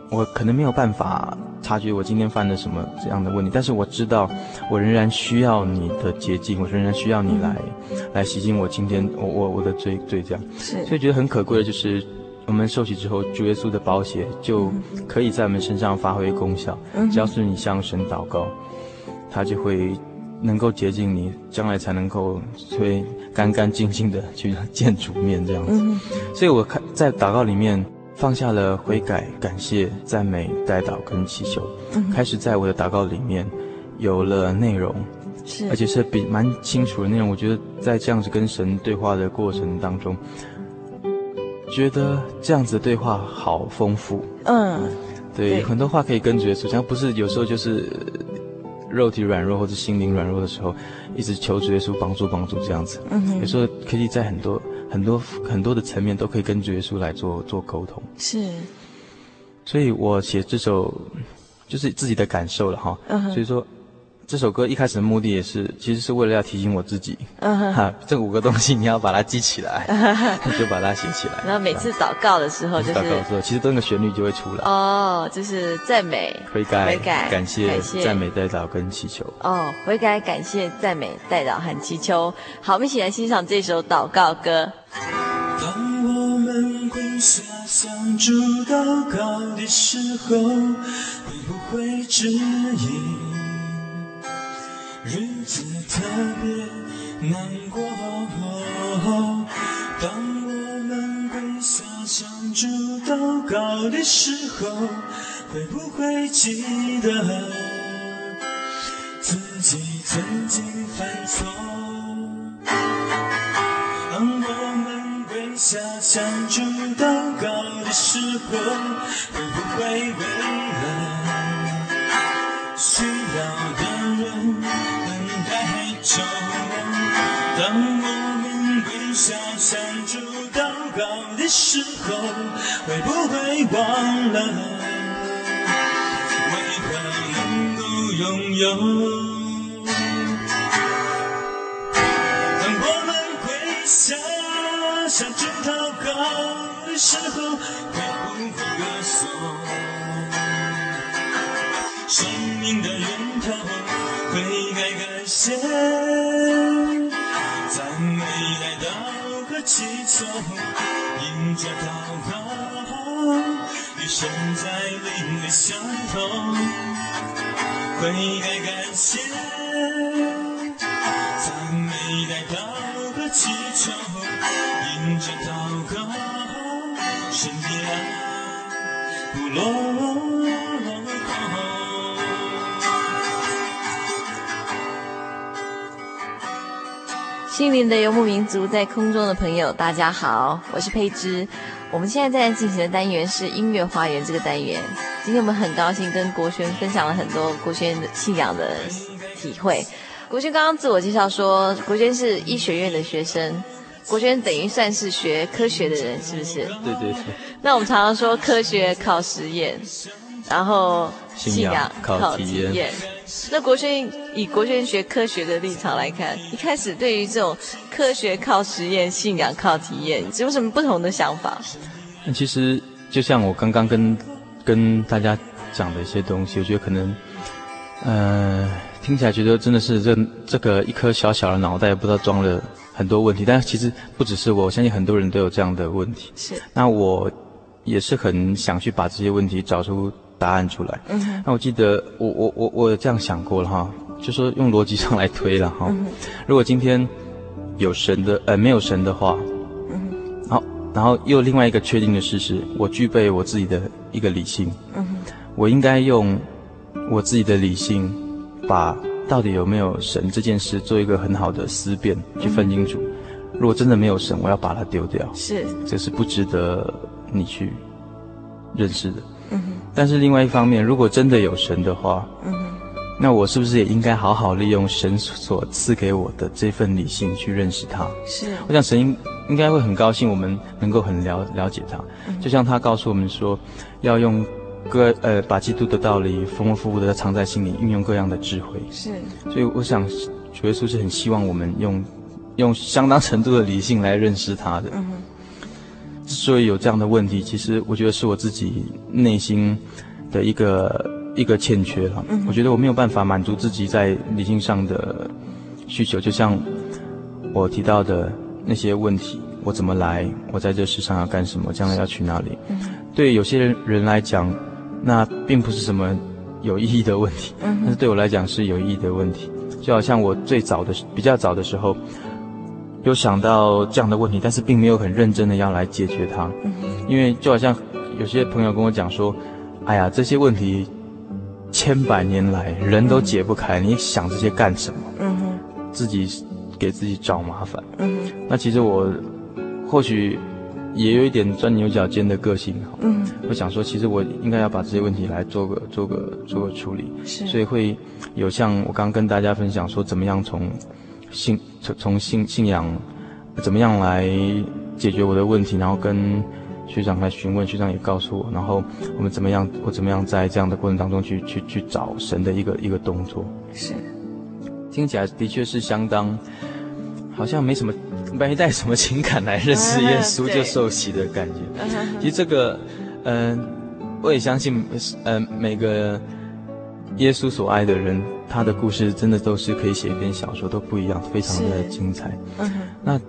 我可能没有办法。察觉我今天犯了什么这样的问题，但是我知道，我仍然需要你的洁净，我仍然需要你来，嗯、来洗净我今天我我我的罪罪这样。是，所以觉得很可贵的就是，我们受洗之后，主耶稣的宝血就可以在我们身上发挥功效。嗯，只要是你向神祷告，他就会能够洁净你，将来才能够会干干净净的去见主面这样子。嗯，所以我看在祷告里面。放下了悔改、感谢、赞美、代祷跟祈求，嗯，开始在我的祷告里面有了内容，是，而且是比蛮清楚的内容。我觉得在这样子跟神对话的过程当中，觉得这样子的对话好丰富。嗯，对，对很多话可以跟主耶稣讲，不是有时候就是肉体软弱或者心灵软弱的时候，一直求主耶稣帮助帮助这样子。嗯，有时候可以在很多。很多很多的层面都可以跟主耶稣来做做沟通，是，所以我写这首就是自己的感受了哈，uh. 所以说。这首歌一开始的目的也是，其实是为了要提醒我自己，嗯哼，哈，这五个东西你要把它记起来，你就把它写起来。然后每次祷告的时候，就是祷告的时候，其实那个旋律就会出来。哦，就是赞美、悔改、悔改、感谢、感谢赞美、代祷跟祈求。哦，悔改、感谢、赞美、代祷和祈求。好，我们一起来欣赏这首祷告歌。当我们跪下向主祷告的时候，会不会指引？日子特别难过，当我们跪下向主祷告的时候，会不会记得自己曾经犯错？当我们跪下向主祷告的时候，会不会为了需要的？求，当我们跪下向主祷告的时候，会不会忘了为何能够拥有？当我们跪下向主祷告的时候，会不会歌颂生命的源头？会改感谢，赞美代祷和祈求，因着祷告，与神在灵里相通。悔改感谢，赞美代祷和祈求，因着祷告，神的爱不落。心灵的游牧民族，在空中的朋友，大家好，我是佩芝。我们现在在进行的单元是音乐花园这个单元。今天我们很高兴跟国轩分享了很多国轩的信仰的体会。国轩刚刚自我介绍说，国轩是医学院的学生，国轩等于算是学科学的人，是不是？对对对。那我们常常说科学靠实验，然后信仰靠体验。那国轩以国轩学科学的立场来看，一开始对于这种科学靠实验，信仰靠体验，有什么不同的想法？那其实就像我刚刚跟跟大家讲的一些东西，我觉得可能，呃，听起来觉得真的是这这个一颗小小的脑袋不知道装了很多问题，但其实不只是我，我相信很多人都有这样的问题。是。那我也是很想去把这些问题找出答案出来。嗯。那我记得我我我我有这样想过了哈，就说用逻辑上来推了哈。嗯。如果今天有神的呃没有神的话，嗯。好，然后又另外一个确定的事实，我具备我自己的一个理性。嗯哼。我应该用我自己的理性把。到底有没有神这件事，做一个很好的思辨，去分清楚。如果真的没有神，我要把它丢掉。是，这是不值得你去认识的。但是另外一方面，如果真的有神的话，嗯哼，那我是不是也应该好好利用神所赐给我的这份理性去认识他？是。我想神应应该会很高兴，我们能够很了了解他。嗯。就像他告诉我们说，要用。各呃，把基督的道理丰丰富富的藏在心里，运用各样的智慧。是，所以我想，主耶稣是很希望我们用用相当程度的理性来认识他的。嗯哼。之所以有这样的问题，其实我觉得是我自己内心的一个一个欠缺了。嗯。我觉得我没有办法满足自己在理性上的需求，就像我提到的那些问题：我怎么来？我在这世上要干什么？将来要去哪里？嗯。对有些人来讲。那并不是什么有意义的问题，但是对我来讲是有意义的问题。就好像我最早的比较早的时候，有想到这样的问题，但是并没有很认真的要来解决它。因为就好像有些朋友跟我讲说：“哎呀，这些问题千百年来人都解不开，你想这些干什么？”嗯哼，自己给自己找麻烦。嗯哼，那其实我或许。也有一点钻牛角尖的个性，嗯，我想说，其实我应该要把这些问题来做个做个做个处理，是，所以会有像我刚刚跟大家分享说，怎么样从信从从信信仰，怎么样来解决我的问题，然后跟学长来询问，学长也告诉我，然后我们怎么样，我怎么样在这样的过程当中去去去找神的一个一个动作，是，听起来的确是相当，好像没什么。没带什么情感来认识 耶稣就受洗的感觉，其实这个，嗯、呃，我也相信，嗯、呃，每个耶稣所爱的人，他的故事真的都是可以写一篇小说，都不一样，非常的精彩。嗯哼，那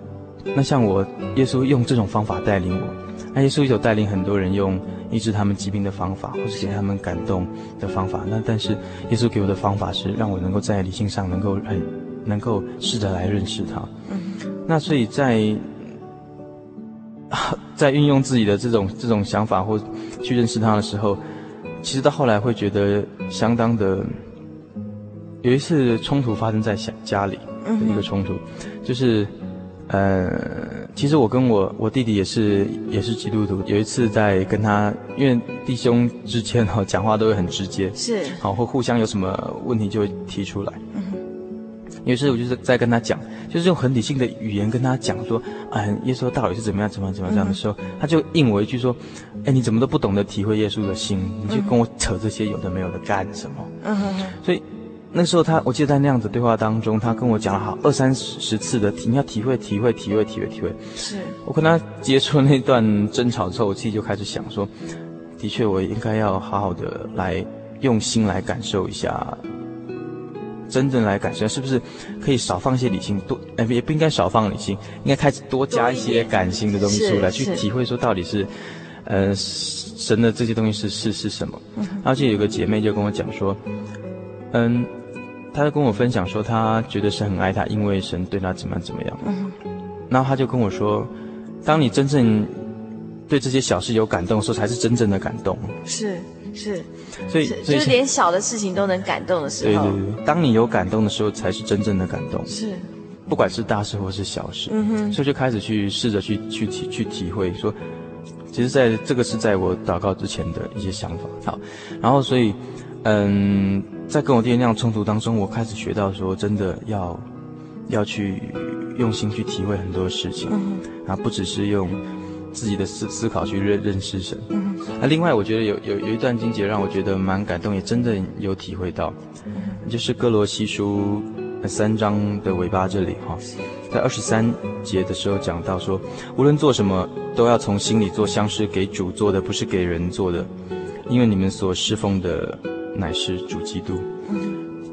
那像我，耶稣用这种方法带领我，那耶稣有带领很多人用医治他们疾病的方法，或是给他们感动的方法。那但是耶稣给我的方法是让我能够在理性上能够很能够试着来认识他。嗯。那所以在，在运用自己的这种这种想法或去认识他的时候，其实到后来会觉得相当的。有一次冲突发生在家家里的一个冲突，就是，呃，其实我跟我我弟弟也是也是基督徒。有一次在跟他，因为弟兄之间哈讲话都会很直接，是好会互相有什么问题就会提出来。于是我就是在跟他讲，就是用很理性的语言跟他讲说，哎，耶稣到底是怎么样，怎么样，怎么样这样的时候，他就应我一句说，哎，你怎么都不懂得体会耶稣的心，你就跟我扯这些有的没有的干什么？嗯哼哼。所以那时候他，我记得在那样子对话当中，他跟我讲了好二三十次的体，你要体会，体会，体会，体会，体会。是。我跟他接触那段争吵之后，我自己就开始想说，的确，我应该要好好的来用心来感受一下。真正来感受，是不是可以少放一些理性，多哎也不应该少放理性，应该开始多加一些感性的东西出来，去体会说到底是，呃，神的这些东西是是是什么。嗯、然后就有个姐妹就跟我讲说，嗯，她就跟我分享说，他觉得神很爱他，因为神对他怎么样怎么样。嗯。然后他就跟我说，当你真正对这些小事有感动的时候，才是真正的感动。是。是，所以就是连小的事情都能感动的时候，对对对，当你有感动的时候，才是真正的感动。是，不管是大事或是小事，嗯哼，所以就开始去试着去去体去体会说，其实在这个是在我祷告之前的一些想法。好，然后所以，嗯，在跟我弟弟那样冲突当中，我开始学到说，真的要要去用心去体会很多事情，嗯哼，然后不只是用自己的思思考去认认识神。嗯，那另外我觉得有有有一段经节让我觉得蛮感动，也真的有体会到，嗯、就是哥罗西书三章的尾巴这里哈，在二十三节的时候讲到说，无论做什么都要从心里做，像是给主做的，不是给人做的，因为你们所侍奉的乃是主基督。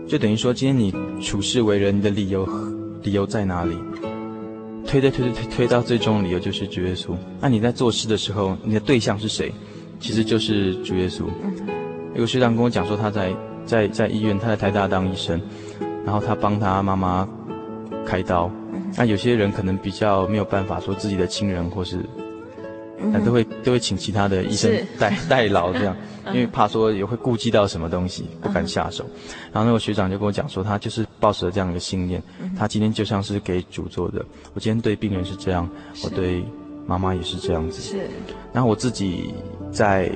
就等于说今天你处事为人的理由理由在哪里？推推推推推推到最终的理由就是主耶稣。那你在做事的时候，你的对象是谁？其实就是主耶稣。有个学长跟我讲说，他在在在医院，他在台大当医生，然后他帮他妈妈开刀。那有些人可能比较没有办法说自己的亲人或是，那都会都会请其他的医生代代劳这样，因为怕说也会顾及到什么东西，不敢下手。然后那个学长就跟我讲说，他就是。抱持了这样一个信念，他今天就像是给主做的。我今天对病人是这样，我对妈妈也是这样子。是。然后我自己在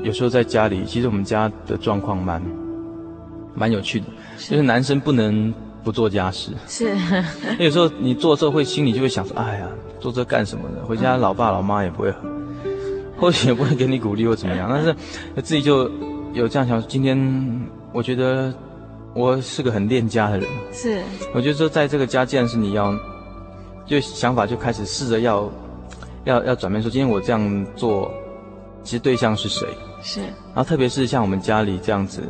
有时候在家里，其实我们家的状况蛮蛮有趣的，就是男生不能不做家事。是。有时候你做之后会心里就会想说：“哎呀，做这干什么呢？回家老爸老妈也不会，或许也不会给你鼓励或怎么样。”但是自己就有这样想：今天我觉得。我是个很恋家的人，是。我觉得说，在这个家，既然是你要，就想法就开始试着要，要要转变。说今天我这样做，其实对象是谁？是。然后特别是像我们家里这样子，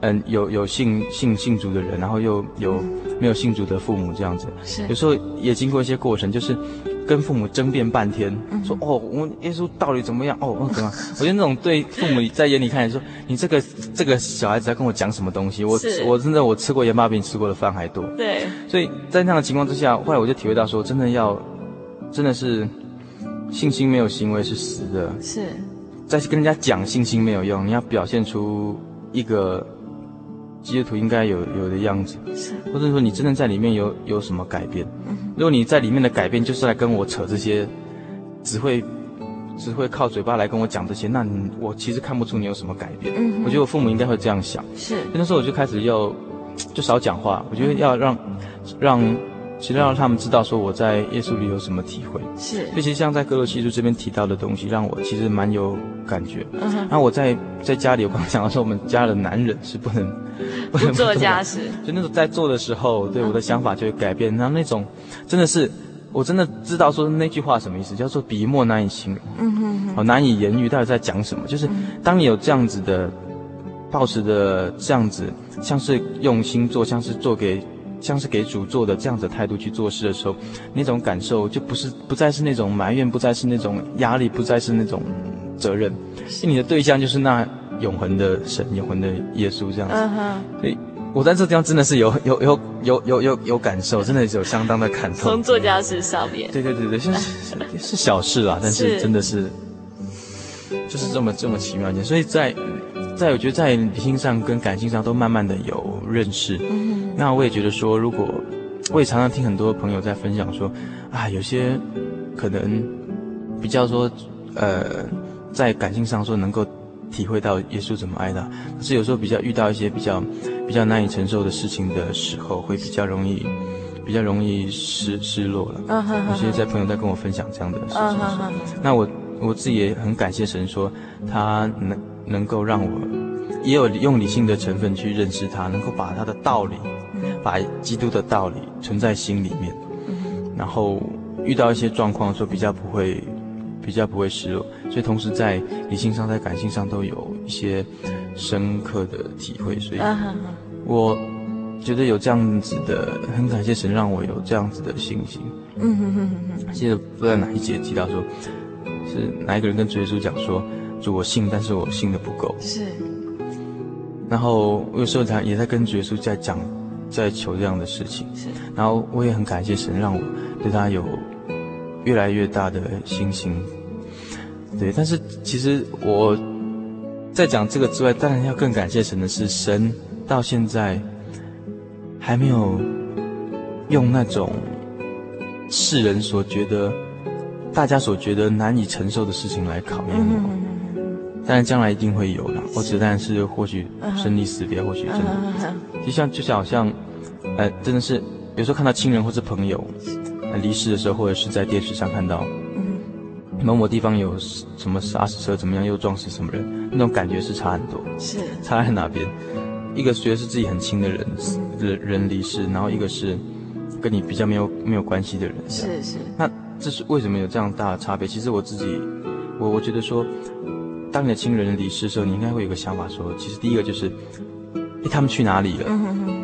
嗯，有有信信信主的人，然后又有没有信主的父母这样子，是。有时候也经过一些过程，就是。跟父母争辩半天，说哦，我们耶稣到底怎么样？哦，怎么样？我觉得那种对父母在眼里看来说，你这个这个小孩子在跟我讲什么东西？我我真的我吃过盐巴比你吃过的饭还多。对。所以在那样的情况之下，后来我就体会到说，真的要，真的是信心没有行为是死的。是。再跟人家讲信心没有用，你要表现出一个。基督徒应该有有的样子，是，或者说你真的在里面有有什么改变？嗯，如果你在里面的改变就是来跟我扯这些，只会只会靠嘴巴来跟我讲这些，那你我其实看不出你有什么改变。嗯，我觉得我父母应该会这样想。是，那时候我就开始要就少讲话，我觉得要让让。其实让他们知道说我在耶稣里有什么体会，是，所以其实像在哥罗西书这边提到的东西，让我其实蛮有感觉。嗯哼。那我在在家里，我刚刚讲到说，我们家的男人是不能 不能做家事，就那种在做的时候，对我的想法就会改变。然后那种真的是，我真的知道说那句话什么意思，叫做笔墨难以形容，嗯哼，哦，难以言喻，到底在讲什么？就是当你有这样子的，抱持的这样子，像是用心做，像是做给。像是给主做的这样子的态度去做事的时候，那种感受就不是不再是那种埋怨，不再是那种压力，不再是那种责任，你的对象就是那永恒的神，永恒的耶稣这样子。Uh huh. 所以我在这地方真的是有有有有有有有感受，真的是有相当的感动。从作家事上面，对对对对，是是小事啦，但是真的是，是就是这么这么奇妙一件。所以在在我觉得在理性上跟感性上都慢慢的有认识。嗯那我也觉得说，如果我也常常听很多朋友在分享说，啊，有些可能比较说，呃，在感性上说能够体会到耶稣怎么爱他，可是有时候比较遇到一些比较比较难以承受的事情的时候，会比较容易比较容易失失落了。Uh. 有些在朋友在跟我分享这样的事情，uh. 那我我自己也很感谢神说，他能能够让我也有用理性的成分去认识他，能够把他的道理。把基督的道理存在心里面，然后遇到一些状况的时候，比较不会，比较不会失落。所以同时在理性上、在感性上都有一些深刻的体会。所以，我觉得有这样子的，很感谢神让我有这样子的信心。嗯哼哼哼。记得不知道哪一节提到说，是哪一个人跟主耶稣讲说：“主，我信，但是我信的不够。”是。然后我有时候他也在跟主耶稣在讲。在求这样的事情，是，然后我也很感谢神，让我对他有越来越大的信心。对，但是其实我在讲这个之外，当然要更感谢神的是，神到现在还没有用那种世人所觉得、大家所觉得难以承受的事情来考验我。但是将来一定会有的，或者但是或许生离死别，或许真的，就像就像好像，呃，真的是有时候看到亲人或是朋友，离世的时候，或者是在电视上看到，嗯，某某地方有什么杀死车怎么样，又撞死什么人，那种感觉是差很多。是差在哪边？一个觉得是自己很亲的人，人人离世，然后一个是跟你比较没有没有关系的人。是是。那这是为什么有这样大的差别？其实我自己，我我觉得说，当你的亲人离世的时候，你应该会有个想法说，其实第一个就是，哎，他们去哪里了？嗯哼哼。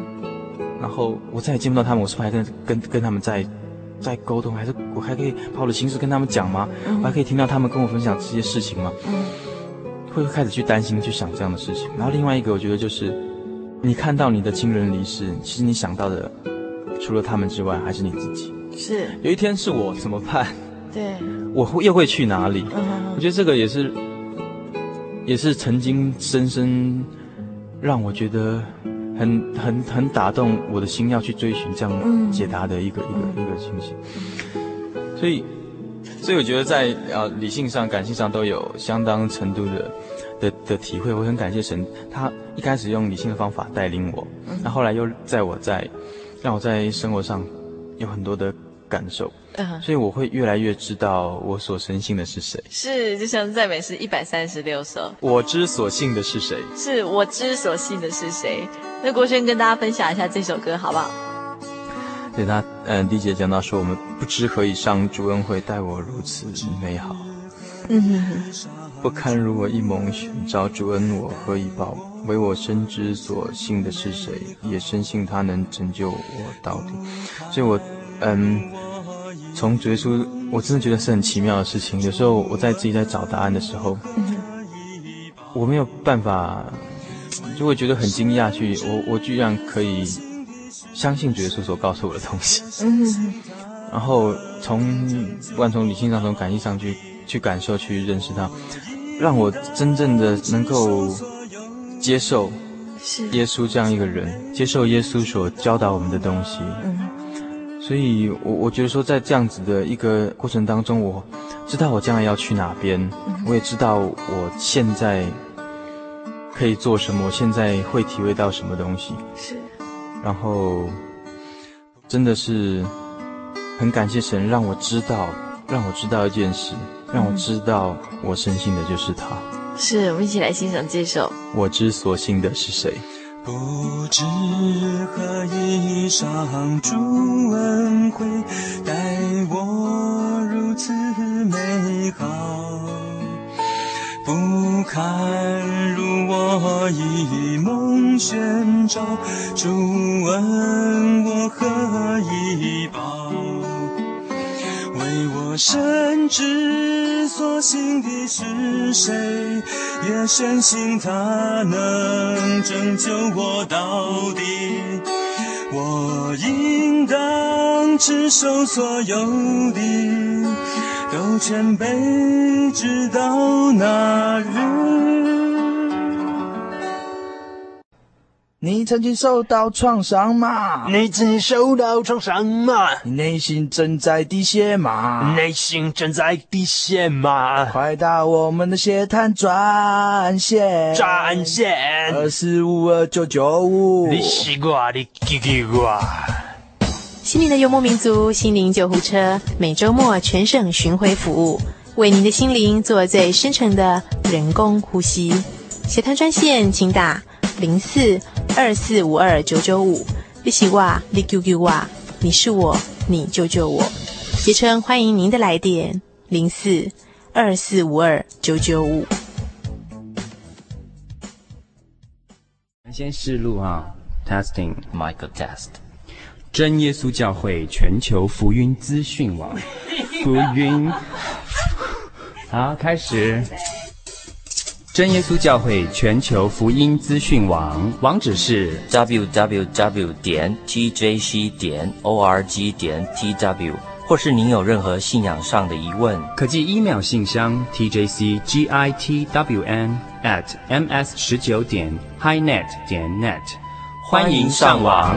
然后我再也见不到他们，我是不是还跟跟跟他们在在沟通？还是我还可以把我的心事跟他们讲吗？嗯、我还可以听到他们跟我分享这些事情吗？嗯，会开始去担心、去想这样的事情。然后另外一个，我觉得就是，你看到你的亲人离世，其实你想到的除了他们之外，还是你自己。是。有一天是我怎么办？对。我会又会去哪里？嗯哼。我觉得这个也是，也是曾经深深让我觉得。很很很打动我的心，要去追寻这样解答的一个、嗯、一个一个情形。所以，所以我觉得在呃理性上、感性上都有相当程度的的的体会。我很感谢神，他一开始用理性的方法带领我，那、嗯、后来又在我在让我在生活上有很多的感受。嗯，所以我会越来越知道我所深信的是谁。是，就像赞美诗一百三十六首。我之所信的是谁？是我之所信的是谁？那国轩跟大家分享一下这首歌好不好？对他，嗯，第一节讲到说，我们不知何以上主恩惠待我如此美好。嗯哼哼，不堪如我一蒙寻找主恩我何以报？唯我深知所信的是谁，也深信他能拯救我到底。所以我，嗯。从主耶稣，我真的觉得是很奇妙的事情。有时候我在自己在找答案的时候，嗯、我没有办法，就会觉得很惊讶去。去我我居然可以相信主耶稣所告诉我的东西。嗯、然后从不管从理性上，从感性上去去感受，去认识他，让我真正的能够接受耶稣这样一个人，接受耶稣所教导我们的东西。嗯所以，我我觉得说，在这样子的一个过程当中，我知道我将来要去哪边，我也知道我现在可以做什么，我现在会体会到什么东西。是。然后，真的是很感谢神，让我知道，让我知道一件事，让我知道我深信的就是他。是，我们一起来欣赏这首。我之所信的是谁？不知何以上主恩惠待我如此美好，不堪入我一梦选召，主恩我何以报？我深知所信的是谁，也深信他能拯救我到底。我应当持守所有的，都全备直到那日。你曾经受到创伤吗？你曾经受到创伤吗？你内心正在滴血吗？内心正在滴血吗？快打我们的血滩专线，专线二四五二九九五。你西瓜，你叽叽呱。心灵的幽默民族，心灵救护车，每周末全省巡回服务，为您的心灵做最深层的人工呼吸。血滩专线，请打零四。二四五二九九五，你是我，你 QQ 我，你是我，你救救我。杰称欢迎您的来电，零四二四五二九九五。先试录啊，testing Michael test。真耶稣教会全球福音资讯网，福音。好，开始。真耶稣教会全球福音资讯网网址是 www 点 tjc 点 org 点 tw，或是您有任何信仰上的疑问，可寄 email 信箱 tjcgitwn at ms 十九点 highnet 点 net，欢迎上网。